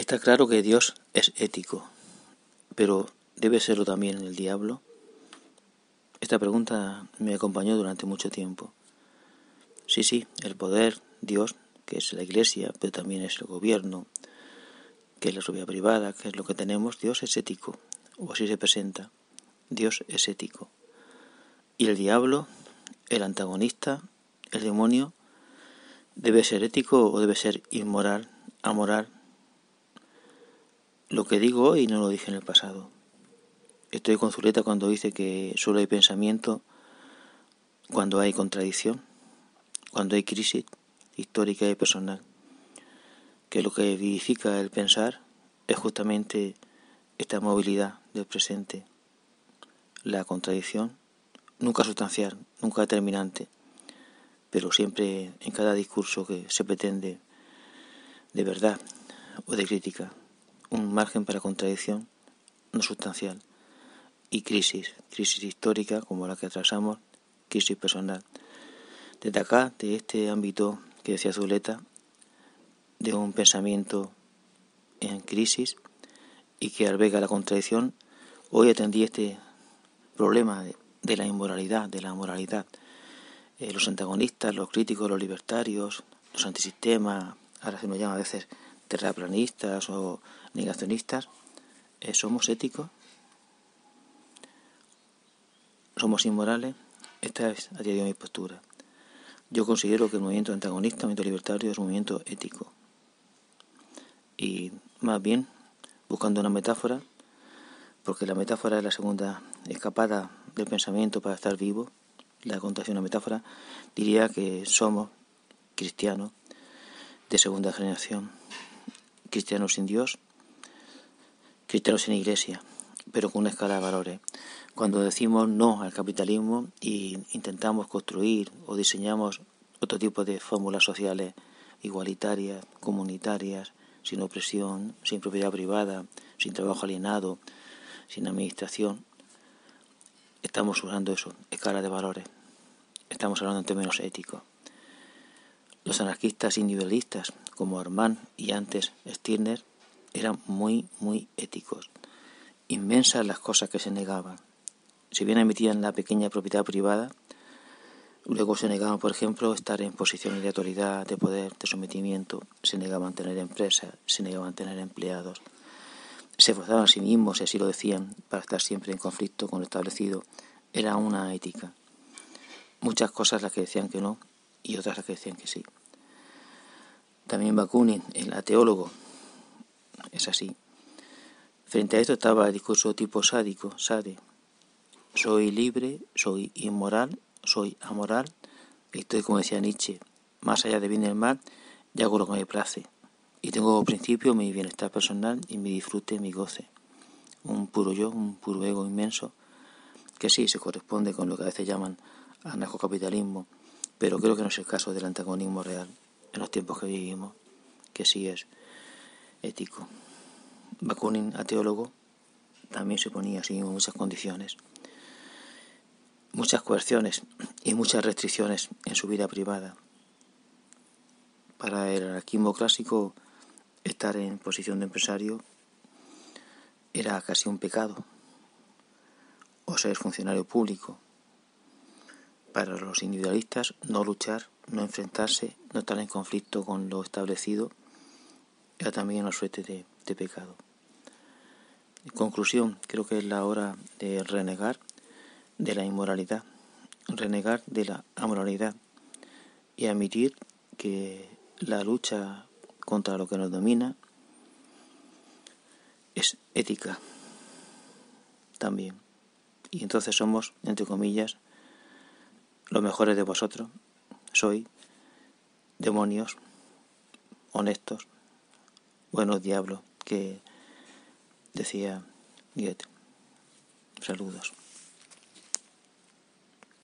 Está claro que Dios es ético, pero ¿debe serlo también el diablo? Esta pregunta me acompañó durante mucho tiempo. Sí, sí, el poder, Dios, que es la iglesia, pero también es el gobierno, que es la propiedad privada, que es lo que tenemos, Dios es ético, o así se presenta. Dios es ético. Y el diablo, el antagonista, el demonio, debe ser ético o debe ser inmoral, amoral, lo que digo hoy no lo dije en el pasado. Estoy con Zuleta cuando dice que solo hay pensamiento cuando hay contradicción, cuando hay crisis histórica y personal. Que lo que vivifica el pensar es justamente esta movilidad del presente, la contradicción, nunca sustancial, nunca determinante, pero siempre en cada discurso que se pretende de verdad o de crítica un margen para contradicción no sustancial y crisis, crisis histórica como la que atravesamos, crisis personal. Desde acá, de este ámbito que decía Zuleta, de un pensamiento en crisis y que alberga la contradicción, hoy atendí este problema de, la inmoralidad, de la moralidad. Eh, los antagonistas, los críticos, los libertarios, los antisistemas, ahora se nos llama a veces terraplanistas o negacionistas, eh, ¿somos éticos? ¿Somos inmorales? Esta es a día de hoy mi postura. Yo considero que el movimiento antagonista, el movimiento libertario, es un movimiento ético. Y más bien, buscando una metáfora, porque la metáfora es la segunda escapada del pensamiento para estar vivo, la contación una metáfora, diría que somos cristianos de segunda generación, cristianos sin Dios, cristianos en iglesia, pero con una escala de valores. Cuando decimos no al capitalismo y intentamos construir o diseñamos otro tipo de fórmulas sociales igualitarias, comunitarias, sin opresión, sin propiedad privada, sin trabajo alienado, sin administración, estamos usando eso, escala de valores. Estamos hablando en términos éticos. Los anarquistas individualistas, como Armand y antes Stirner, eran muy, muy éticos. Inmensas las cosas que se negaban. Si bien admitían la pequeña propiedad privada, luego se negaban, por ejemplo, estar en posiciones de autoridad, de poder, de sometimiento, se negaban tener empresas, se negaban tener empleados, se forzaban a sí mismos, si así lo decían, para estar siempre en conflicto con lo establecido. Era una ética. Muchas cosas las que decían que no y otras que decían que sí. También Bakunin, el ateólogo, es así. Frente a esto estaba el discurso tipo sádico, sade. Soy libre, soy inmoral, soy amoral, estoy, como decía Nietzsche, más allá de bien y el mal, y hago lo que me place. Y tengo principio mi bienestar personal y mi disfrute, mi goce. Un puro yo, un puro ego inmenso, que sí se corresponde con lo que a veces llaman anarcocapitalismo, pero creo que no es el caso del antagonismo real en los tiempos que vivimos, que sí es ético. Bakunin, teólogo, también se ponía así muchas condiciones, muchas coerciones y muchas restricciones en su vida privada. Para el anarquismo clásico, estar en posición de empresario era casi un pecado, o ser funcionario público. Para los individualistas, no luchar, no enfrentarse, no estar en conflicto con lo establecido era también una suerte de, pecado. En conclusión, creo que es la hora de renegar de la inmoralidad, renegar de la amoralidad y admitir que la lucha contra lo que nos domina es ética también. Y entonces somos, entre comillas, los mejores de vosotros. Soy demonios honestos buenos diablos que decía Goethe. Saludos.